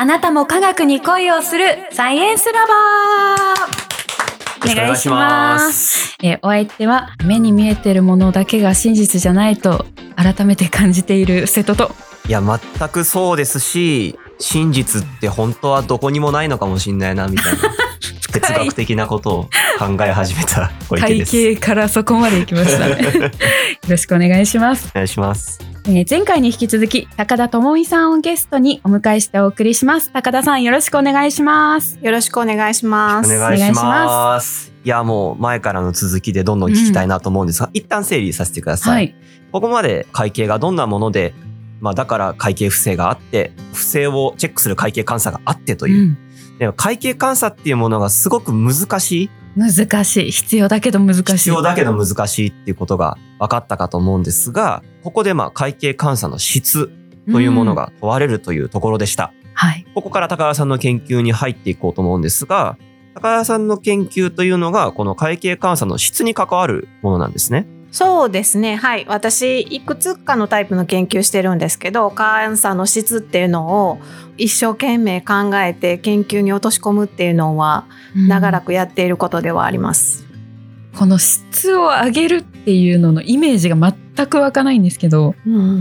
あなたも科学に恋をするサイエンスラバーお願いします。えーお相手は目に見えてるものだけが真実じゃないと改めて感じている瀬戸と。いや全くそうですし真実って本当はどこにもないのかもしんないなみたいな 哲学的なことを考え始めた小池です。体型からそこまで行きましたね。よろしくお願いします。お願いします。えー前回に引き続き高田智美さんをゲストにお迎えしてお送りします。高田さんよろしくお願いします。よろしくお願いします。お願いします。いやもう前からの続きでどんどん聞きたいなと思うんですが、一旦整理させてください。はい。ここまで会計がどんなもので、まあだから会計不正があって、不正をチェックする会計監査があってという。うんでも会計監査っていうものがすごく難しい。難しい。必要だけど難しい。必要だけど難しいっていうことが分かったかと思うんですが、ここでまあ会計監査の質というものん。が問われるというところでした。はい。ここから高田さんの研究に入っていこうと思うんですが、高田さんの研究というのがこの会計監査の質に関わるものなんですね。そうですね。はい。私、いくつかのタイプの研究してるんですけど、監査の質っていうのを一生懸命考えて研究に落とし込むっていうのは長らく。くやっていることではあります。この質を上げるっていうののイメージが全く湧かないんですけど、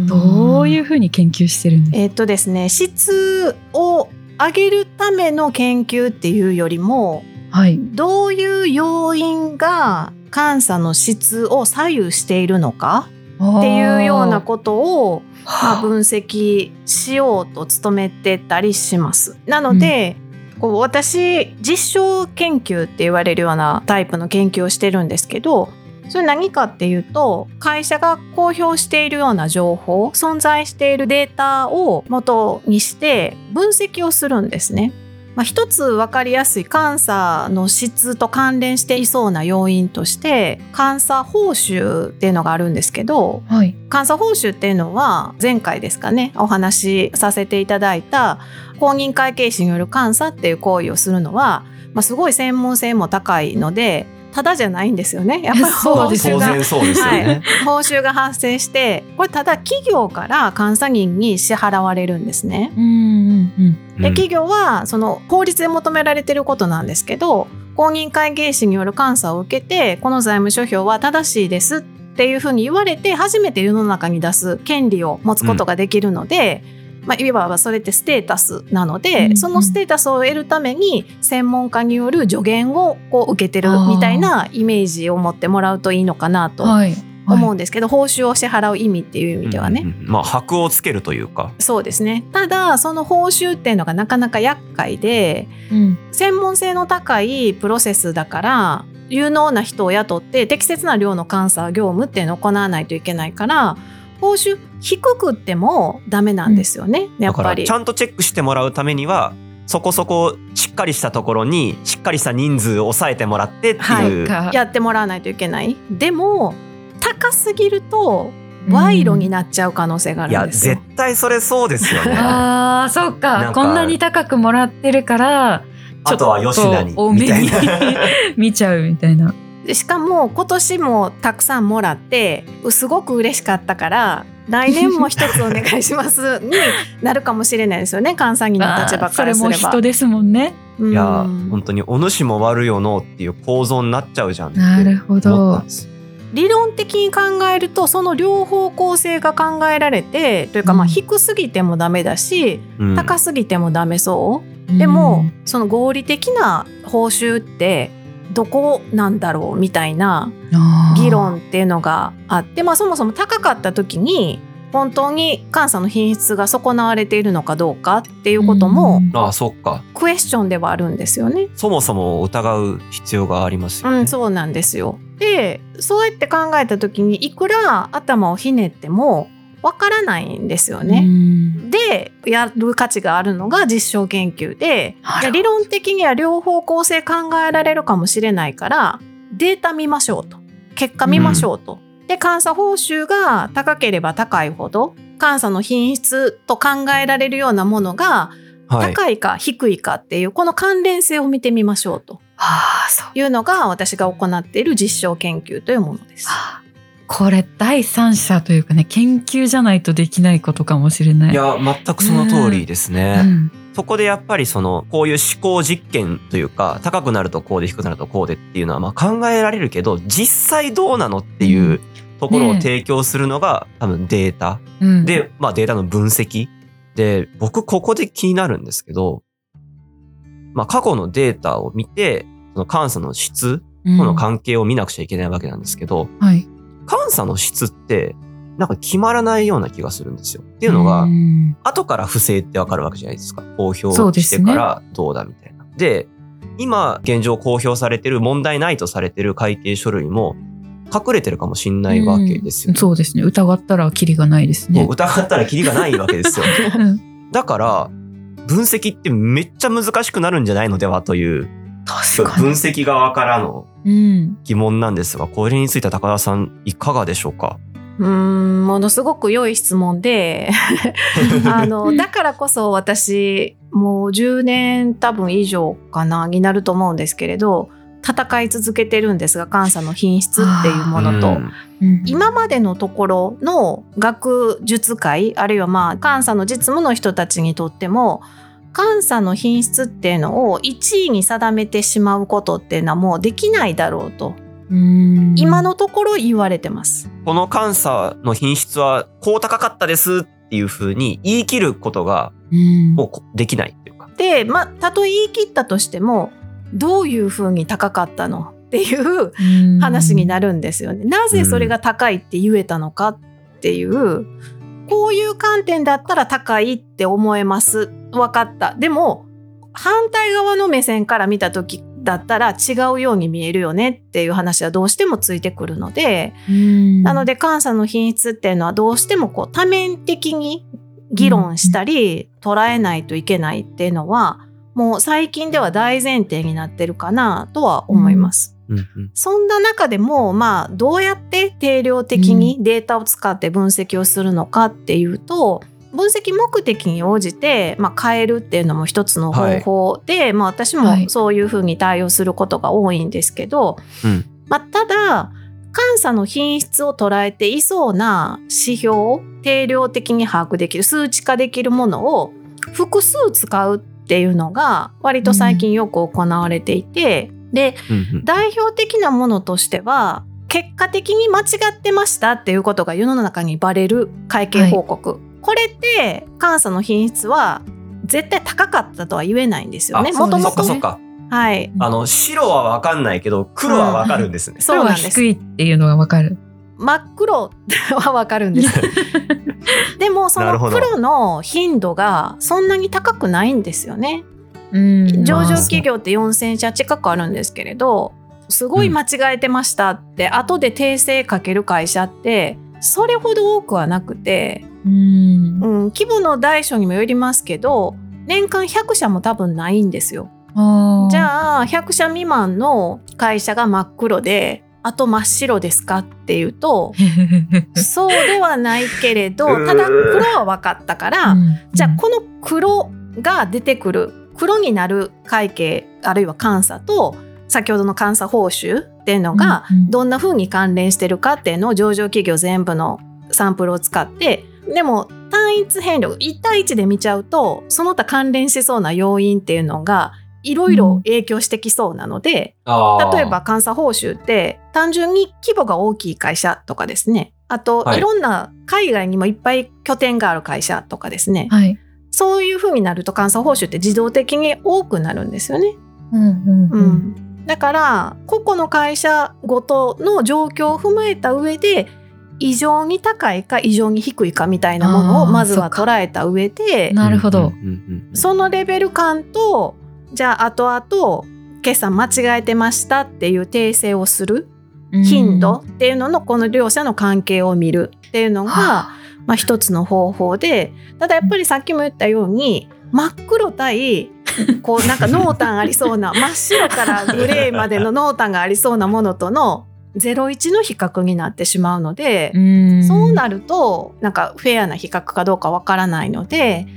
どういうふうに研究してるんですか？えっとですね、質を上げるための研究っていうよりも、はい。どういう要因が監査の質を左右しているのかっていうようなことをまあ、分析しようと努めてたりします。なので、こう私実証研究って言われるようなタイプの研究をしてるんですけどそれ何かっていうと会社が公表しているような情報存在しているデータを元にして分析をするんですね。まあ、一つ分かりやすい監査の質と関連していそうな要因として監査報酬っていうのがあるんですけどはい。監査報酬っていうのは前回ですかねお話しさせていただいた公認会計士による監査っていう行為をするのは、まあ、すごい専門性も高いのでただじゃないんですよね。やっぱりそう報酬がですよね当然そうですよね。報酬が発生してこれただ企業から監査人に支払われるんですね。うんうんうん。で企業はその法律で求められてることなんですけど公認会計士による監査を受けてこの財務諸表は正しいですっていうふうに言われて初めて世の中に出す権利を持つことができるので、まあ、いわばそれってステータスなので、うんうんそのステータスを得るために専門家による助言をこう受けてるみたいなイメージを持ってもらうといいのかなとはい。思うんですけど、報酬を支払う意味っていう意味ではね。うんうんうんまあ箔をつけるというか。そうですねただその報酬っていうのがなかなか厄介でうん。専門性の高いプロセスだから有能な人を雇って適切な量の監査業務っていうのを行わないといけないから報酬低くってもダメなんですよね、やだからっぱりちゃんとチェックしてもらうためにはそこそこしっかりしたところにしっかりした人数を抑えてもらってっていう。かやってもらわないといけないでも高すぎると賄賂になっちゃう可能性があいやるんですよ、絶対それそうですよね。ああ、そうかなんかこんなに高くもらってるから、あとは吉田にみたいな。見ちゃうみたいな。でしかも今年もたくさんもらってすごく嬉しかったから来年も一つお願いします になるかもしれないですよね。監査人の立場からすれば。も人ですもんね。うん。いや本当にお主も悪よのっていう構造になっちゃうじゃんなるほど。理論的に考えるとその両方向性が考えられてというかまあうん低すぎてもダメだし、うん。高すぎてもダメそう。でも、その合理的な報酬ってどこなんだろうみたいなうん議論っていうのがあって、まあ、そもそも高かった時に本当に監査の品質が損なわれているのかどうかっていうこともうんああそっか。クエスチョンではあるんですよね。そもそも疑う必要がありますよね。うん、そうなんですよ。でそうやって考えた時にいくら頭をひねってもわからないんですようね。んでやる価値があるのが実証研究で理論的には両方向性考えられるかもしれないからデータ見ましょうと結果見ましょうと。で監査報酬が高ければ高いほど監査の品質と考えられるようなものがはい。高いか低いかっていうこの関連性を見てみましょうとああ、そう。いうのが私が行っている実証研究というものです。あこれ第三者というかね研究じゃないとできないことかもしれない。いや全くその通りですね。うん。そこでやっぱりそのこういう思考実験というか高くなるとこうで低くなるとこうでっていうのはまあ考えられるけど実際どうなのっていうところを提供するのが多分データ。うん、で、まあ、データの分析。で僕ここで気になるんですけど、まあ、過去のデータを見てその監査の質うん。との関係を見なくちゃいけないわけなんですけど、はい、監査の質ってなんか決まらないような気がするんですよ。っていうのが、ん後から不正ってわかるわけじゃないですか。公表してからどうだみたいな。で今現状公表されてる問題ないとされてる会計書類も隠れてるかもしんないわけですよ、うんそうですね疑ったらキリがないですね。疑ったらキリがないわけですよ。うんだから分析ってめっちゃ難しくなるんじゃないのではという。分析側からのうん、疑問なんですがこれについては高田さんいかがでしょうか？うーんものすごく良い質問で あのだからこそ私もう10年多分以上かなになると思うんですけれど戦い続けてるんですが監査の品質っていうものと、うん。うん。今までのところの学術会あるいはまあ監査の実務の人たちにとっても監査の品質っていうのを1位に定めてしまうことっていうのはもうできないだろうとうん今のところ言われてます。この監査の品質はこう高かったですっていうふうに言い切ることがうんもうこできないっていうか。でまあたとえ言い切ったとしてもどういうふうに高かったのっていううん話になるんですよね。なぜそれが高いって言えたのかっていう、こういう観点だったら高いって思えます。分かった。でも、反対側の目線から見た時だったら違うように見えるよねっていう話はどうしてもついてくるので、うんなので監査の品質っていうのはどうしてもこう多面的に議論したり捉えないといけないっていうのは、もう最近では大前提になってるかなとは思います。うんうん。そんな中でも、まあ、どうやって定量的にデータを使って分析をするのかっていうと、分析目的に応じて、まあ、変えるっていうのも一つの方法で、まあ、私もはい。そういうふうに対応することが多いんですけど、うん。まあ、ただ監査の品質を捉えていそうな指標を定量的に把握できる数値化できるものを複数使うっていうのが割と最近よく行われていて、でうんうん代表的なものとしては結果的に間違ってましたっていうことが世の中にバレる会計報告、これって監査の品質は絶対高かったとは言えないんですよね。あもとそもと。はい。あの白はわかんないけど黒はわかるんですね。そうなんです低。いっていうのがわかる。真っ黒はわかるんです。でもその黒の頻度がそんなに高くないんですよね。うん。上場まあ企業って4000社近くあるんですけれどすごい間違えてましたって、後で訂正かける会社ってそれほど多くはなくて、うん。うん、規模の大小にもよりますけど年間100社も多分ないんですよ。じゃあ100社未満の会社が真っ黒であと真っ白ですかっていうと そうではないけれど ただ黒は分かったから、うん。じゃあこの黒が出てくる黒になる会計あるいは監査と先ほどの監査報酬っていうのがうんうん。どんな風に関連してるかっていうのを上場企業全部のサンプルを使ってでも単一変量1対1で見ちゃうとその他関連しそうな要因っていうのがいろいろ影響してきそうなので、あー。例えば監査報酬って単純に規模が大きい会社とかですね。あと、はい。い、ろんな海外にもいっぱい拠点がある会社とかですね、はい。そういう風になると監査報酬って自動的に多くなるんですよね。うんうんううん。ん、だから個々の会社ごとの状況を踏まえた上で異常に高いか異常に低いかみたいなものをまずは捉えた上でなるほど。そのレベル感とじゃあ後々決算間違えてましたっていう訂正をする頻度っていうののこの両者の関係を見るっていうのが、はまあ、一つの方法でただやっぱりさっきも言ったように真っ黒対 こうなんか濃淡ありそうな 真っ白からグレーまでの濃淡がありそうなものとの01の比較になってしまうので、うん。そうなるとなんかフェアな比較かどうかわからないので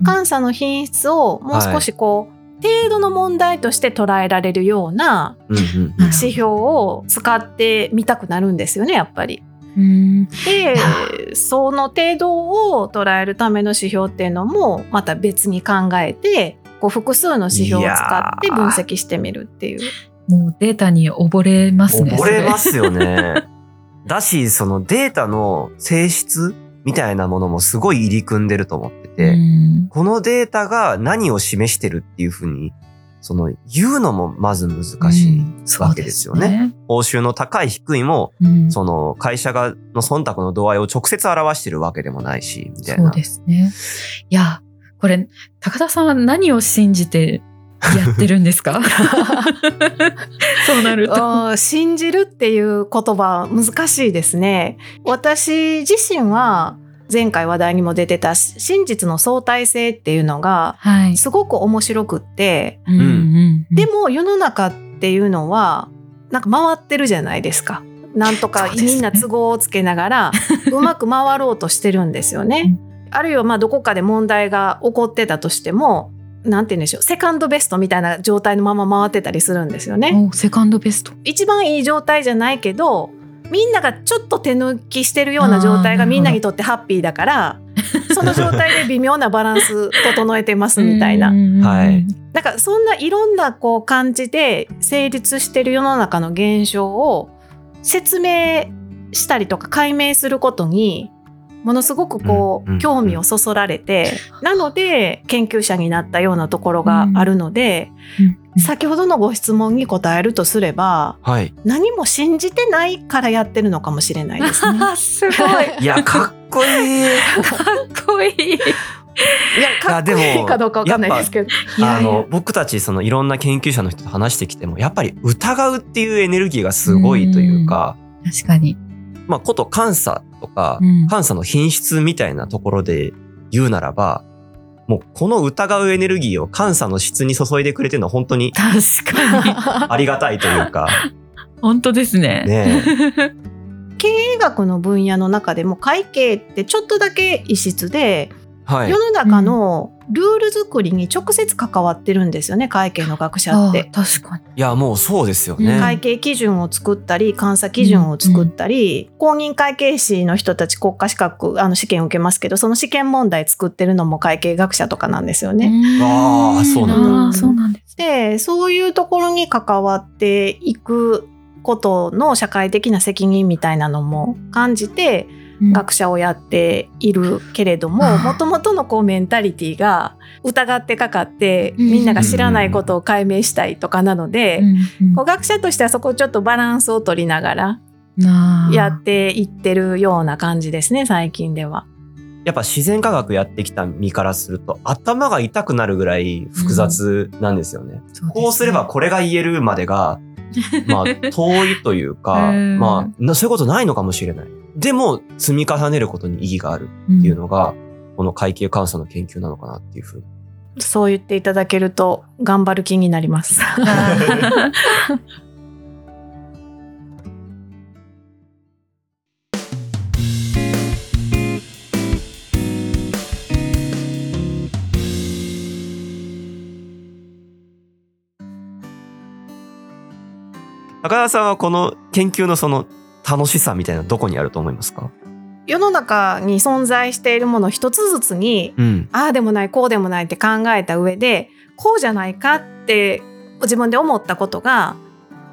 うん。監査の品質をもう少しこう、程度の問題として捉えられるような指標を使ってみたくなるんですよねやっぱり。うんでその程度を捉えるための指標っていうのもまた別に考えてこう複数の指標を使って分析してみるっていう。もうデータに溺れますね。溺れますよね。だし、そのデータの性質みたいなものもすごい入り組んでると思ってて、うんこのデータが何を示してるっていうふうに、その言うのもまず難しいわけですよね。報酬の高い低いも、うんその会社がの忖度の度合いを直接表してるわけでもないし、みたいな。そうですね。いや、これ、高田さんは何を信じてやってるんですか？そうなると。信じるっていう言葉難しいですね。私自身は前回話題にも出てた真実の相対性っていうのがはい。すごく面白くって、うんうんでも世の中っていうのはなんか回ってるじゃないですか。なんとかみんな都合をつけながら うまく回ろうとしてるんですよね。あるいはまあどこかで問題が起こってたとしてもなんて言うんでしょうセカンドベストみたいな状態のまま回ってたりするんですよね。おセカンドベスト。一番いい状態じゃないけどみんながちょっと手抜きしてるような状態がみんなにとってハッピーだからその状態で微妙なバランス整えてますみたいな。はい。なんかそんないろんなこう感じで成立してる世の中の現象を説明したりとか解明することにものすごくこう興味をそそられて なので研究者になったようなところがあるのでうん先ほどのご質問に答えるとすればはい。何も信じてないからやってるのかもしれないですね。すごい。いや、かっこいい。かっこいい。いやかっこいいかどうかわかんないですけど。あの僕たちそのいろんな研究者の人と話してきてもやっぱり疑うっていうエネルギーがすごいというか、確かに。まあこと監査とか、うん監査の品質みたいなところで言うならばもうこの疑うエネルギーを監査の質に注いでくれてるのは本当に確かに。ありがたいというか 本当ですね。ね 経営学の分野の中でも会計ってちょっとだけ異質ではい世の中のルール作りに直接関わってるんですよね会計の学者あって。確かに。いやもうそうですようんね、会計基準を作ったり監査基準を作ったり、公認会計士の人たち国家資格あの試験を受けますけどその試験問題作ってるのも会計学者とかなんですよね。あーそうなんだそうなんです。でそういうところに関わっていくことの社会的な責任みたいなのも感じてうん学者をやっているけれどももともとのこうメンタリティが疑ってかかってうん。みんなが知らないことを解明したいとかなので、うんうんこう学者としてはそこをちょっとバランスを取りながらやっていってるような感じですね最近では。やっぱ自然科学やってきた身からすると頭が痛くなるぐらい複雑なんですよね。そうですね。こうすればこれが言えるまでが、まあ、遠いというか、うんまあな、そういうことないのかもしれない。でも、積み重ねることに意義があるうんっていうのが、この会計監査の研究なのかなっていうふうに。そう言っていただけると頑張る気になります。あ高田さんはこの研究のその楽しさみたいなのどこにあると思いますか？世の中に存在しているもの一つずつにうん。ああでもないこうでもないって考えた上でこうじゃないかって自分で思ったことが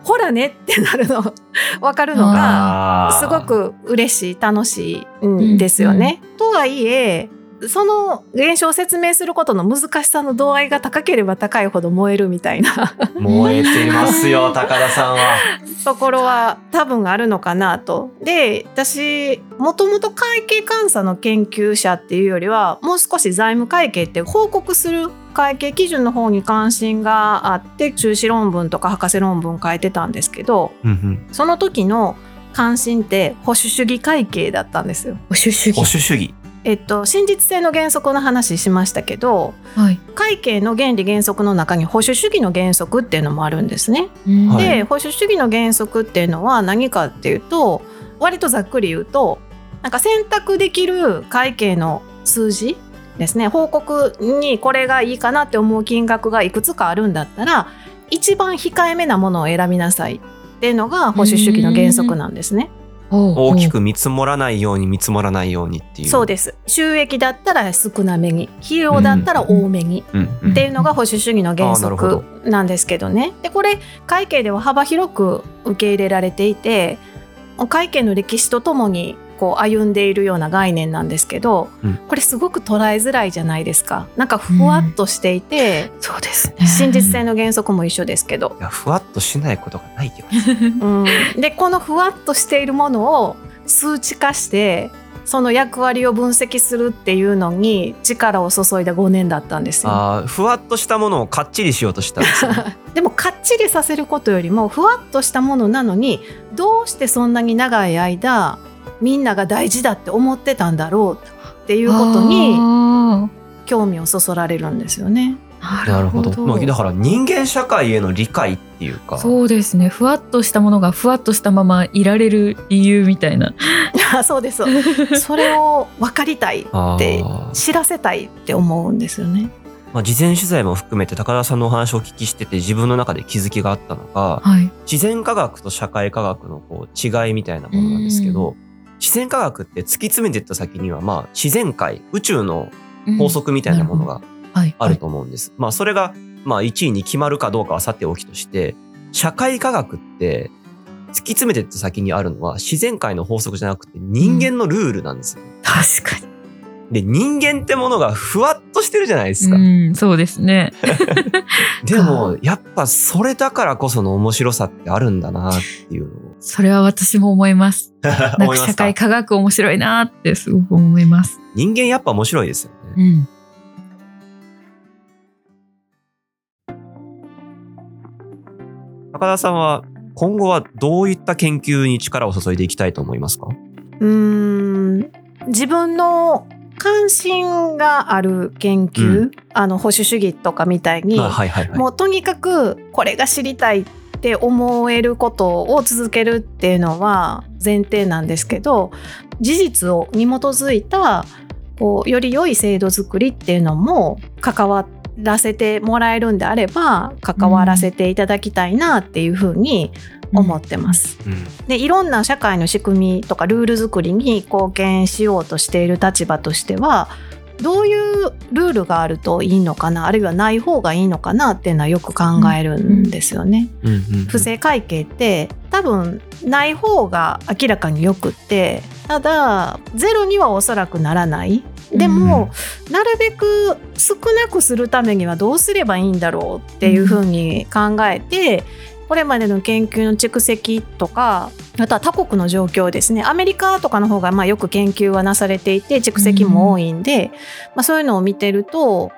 ほらねってなるの 分かるのがすご。く嬉しい楽しいんですよね。とはいえその現象を説明することの難しさの度合いが高ければ高いほど燃えるみたいな燃えてますよ、高田さんは。ところは多分あるのかなと。で私もともと会計監査の研究者っていうよりはもう少し財務会計って報告する会計基準の方に関心があって修士論文とか博士論文書いてたんですけどうんうんその時の関心って保守主義会計だったんですよ。保守主義保守主義。えっと、真実性の原則の話しましたけどはい会計の原理原則の中に保守主義の原則っていうのもあるんですね。はいで保守主義の原則っていうのは何かっていうと割とざっくり言うとなんか選択できる会計の数字ですね報告にこれがいいかなって思う金額がいくつかあるんだったら一番控えめなものを選びなさいっていうのが保守主義の原則なんですね。大きく見積もらないように見積もらないようにっていう。そうです。収益だったら少なめに費用だったら多めに、っていうのが保守主義の原則なんですけどね。でこれ会計では幅広く受け入れられていて会計の歴史とともにこう歩んでいるような概念なんですけど、うんこれすごく捉えづらいじゃないですかなんかふわっとしていて、そうですね。真実性の原則も一緒ですけど、いやふわっとしないことがないよ。うん、でこのふわっとしているものを数値化してその役割を分析するっていうのに力を注いだ5年だったんですよ。あーふわっとしたものをかっちりしようとしたんですよね。でもかっちりさせることよりもふわっとしたものなのにどうしてそんなに長い間みんなが大事だって思ってたんだろうっていうことにあ興味をそそられるんですよね。ーなるほど。まあだから人間社会への理解っていうか。そうですね。ふわっとしたものがふわっとしたままいられる理由みたいな。そうですそれを分かりたいあってー知らせたいって思うんですよね。まあ、事前取材も含めて高田さんのお話をお聞きしてて自分の中で気づきがあったのがはい。自然科学と社会科学のこう違いみたいなものなんですけど自然科学って突き詰めていった先にはまあ自然界宇宙の法則みたいなものがはい。あると思うんです。まあそれがまあ1位に決まるかどうかはさておきとして社会科学って突き詰めていった先にあるのは自然界の法則じゃなくて人間のルールなんですよ。確かに。で人間ってものがふわっとしてるじゃないですか。うん、そうですね。でも やっぱそれだからこその面白さってあるんだなっていうのをそれは私も思います。なんかか社会科学面白いなってすごく思います。人間やっぱ面白いですよね。うん。高田さんは今後はどういった研究に力を注いでいきたいと思いますか？うーん自分の関心がある研究、うあの保守主義とかみたいに、あはいはいはい。もうとにかくこれが知りたいって思えることを続けるっていうのは前提なんですけど事実をに基づいたこうより良い制度作りっていうのも関わらせてもらえるんであれば関わらせていただきたいなっていうふうに思ってます。うんでいろんな社会の仕組みとかルール作りに貢献しようとしている立場としてはどういうルールがあるといいのかなあるいはない方がいいのかなっていうのはよく考えるんですよね。うんうん不正会計って多分ない方が明らかによくってただゼロにはおそらくならない。でも、なるべく少なくするためにはどうすればいいんだろうっていうふうに考えて、これまでの研究の蓄積とかあとは他国の状況ですね。アメリカとかの方がまあよく研究はなされていて蓄積も多いんで、まあ、そういうのを見てると、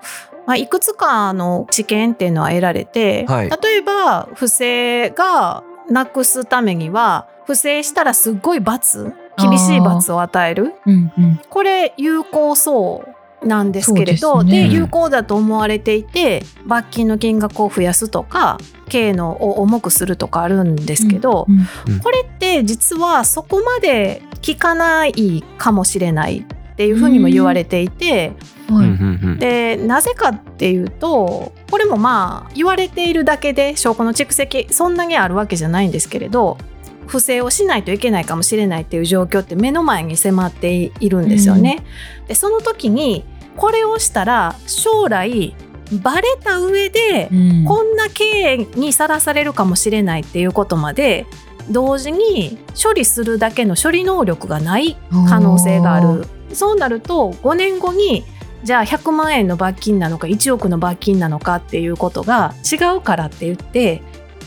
まあ、いくつかの知見っていうのは得られて、はい。例えば不正がなくすためには不正したらすっごい罰厳しい罰を与える。うんうん。これ有効そうなんですけれどね。で有効だと思われていて罰金の金額を増やすとか刑のを重くするとかあるんですけど、うんこれって実はそこまで効かないかもしれないっていうふうにも言われていて、はい。うんうんうん。でなぜかっていうとこれもまあ言われているだけで証拠の蓄積そんなにあるわけじゃないんですけれど不正をしないといけないかもしれないっていう状況って目の前に迫っているんですよね。でその時にこれをしたら将来バレた上でうん。こんな刑にさらされるかもしれないっていうことまで同時に処理するだけの処理能力がない可能性がある。そうなると5年後にじゃあ100万円の罰金なのか1億の罰金なのかっていうことが違うからって言って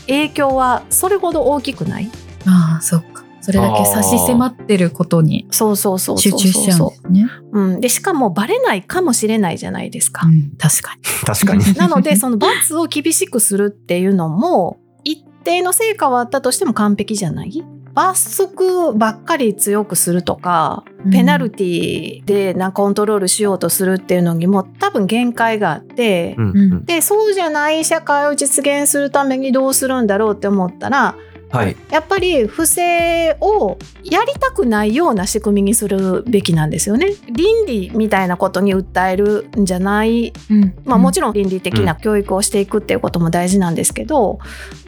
影響はそれほど大きくない。ああ、そっか。それだけ差し迫ってることにそうそうそうそう集中しちゃうんですね。う、うん、でしかもバレないかもしれないじゃないですか。うん、確かに。確かに。なのでその罰を厳しくするっていうのも一定の成果はあったとしても完璧じゃない？罰則ばっかり強くするとかペナルティでなコントロールしようとするっていうのにも多分限界があって、うんうんでそうじゃない社会を実現するためにどうするんだろうって思ったらはい。やっぱり不正をやりたくないような仕組みにするべきなんですよね。倫理みたいなことに訴えるんじゃない、うん。まあ、もちろろん倫理的な教育をしていくっていうことも大事なんですけど、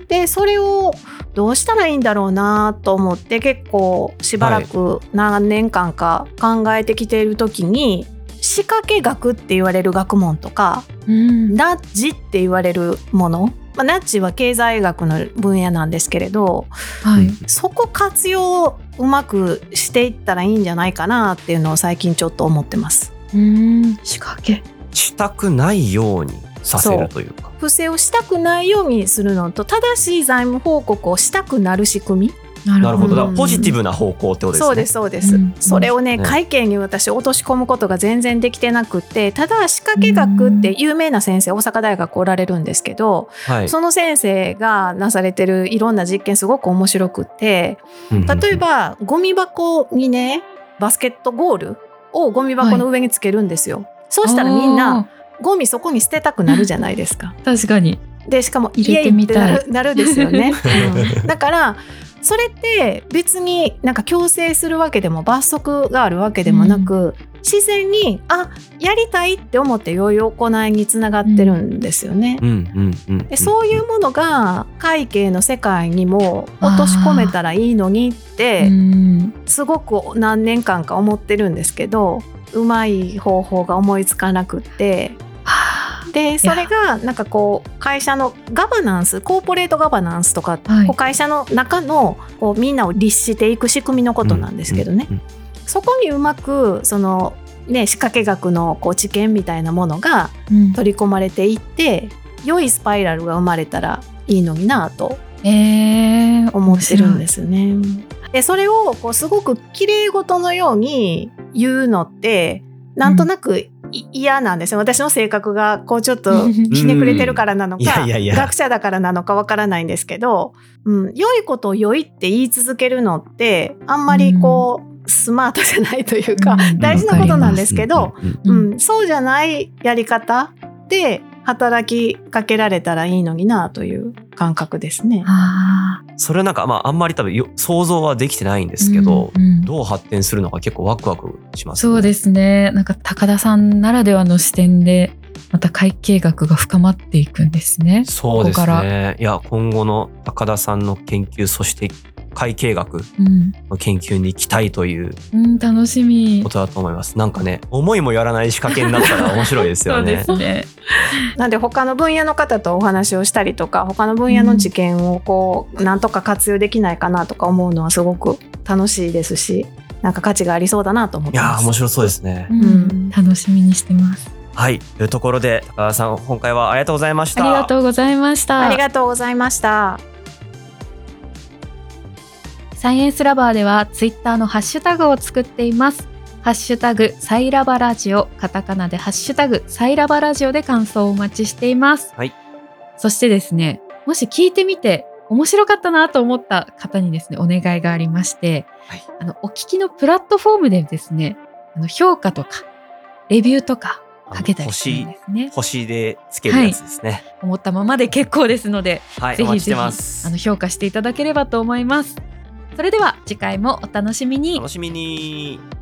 でそれをどうしたらいいんだろうなと思って結構しばらく何年間か考えてきている時に、仕掛け学って言われる学問とかん、うん。ナッジって言われるもの、まあ、ナッジは経済学の分野なんですけれどはい、そこ活用うまくしていったらいいんじゃないかなっていうのを最近ちょっと思ってます。うん。仕掛け。したくないようにさせるというか。不正をしたくないようにするのと正しい財務報告をしたくなる仕組みななるほど。だポジティブな方向ってことですね。そうですそうです、うんそれをねね会計に私落とし込むことが全然できてなくってただ仕掛け学って有名な先生大阪大学おられるんですけど、はい。その先生がなされてるいろんな実験すごく面白くって例えばゴミ箱にねバスケットゴールをゴミ箱の上につけるんですよ。そうしたらみんなゴミそこに捨てたくなるじゃないですか。確かにでしかも入れてみたいなるですよね。うんだからそれって別になんか強制するわけでも罰則があるわけでもなく、自然にあやりたいって思って良い行いにつながってるんですよね。そういうものが会計の世界にも落とし込めたらいいのにってうん。すごく何年間か思ってるんですけどうまい方法が思いつかなくってはでそれがなんかこう会社のガバナンスコーポレートガバナンスとか、はい。こう会社の中のこうみんなを律していく仕組みのことなんですけどね、うんうんそこにうまくその、ね、仕掛け学のこう知見みたいなものがうん。取り込まれていって良いスパイラルが生まれたらいいのになとえー、思ってるんです。すね。でそれをこうすごく綺麗事のように言うのってなんとなくい嫌なんですよ。私の性格がこうちょっとひねくれてるからなのか学者だからなのかわからないんですけど、うん、良いことを良いって言い続けるのってあんまりこう、スマートじゃないというか、うん。大事なことなんですけど、うん。そうじゃないやり方で働きかけられたらいいのになという感覚ですね。あそれなんかまああんまり多分よ想像はできてないんでーすけど、うんうんどう発展するのか結構ワクワクします、そうですねなんか高田さんならではの視点でまた会計学が深まっていくんですね。そうですここからね。いや今後の高田さんの研究そして会計学うん、の研究に期待といううん、楽しみことだと思います。なんかね思いもやらない仕掛けになったら面白いですよね。そうですね。なんで他の分野の方とお話をしたりとか他の分野の知見をこうなんとか活用できないかなとか思うのはすごく楽しいですしなんか価値がありそうだなと思っいやてます。ー面白そうですね。うんうん楽しみにしてます。はいというところで高田さん今回はありがとうございました。ありがとうございました。ありがとうございました。サイエンスラバーではツイッターのハッシュタグを作っています。ハッシュタグサイラバラジオ、カタカナでハッシュタグサイラバラジオで感想をお待ちしています。はい。そしてですね、もし聞いてみて面白かったなと思った方にですね、お願いがありまして、はいあの、お聞きのプラットフォームでですね、あの評価とか、レビューとかかけたりするんですね。星でつけるやつですね。思ったままで結構ですので、はい、ぜひぜひ。あの評価していただければと思います。それでは次回もお楽しみに楽。しみに。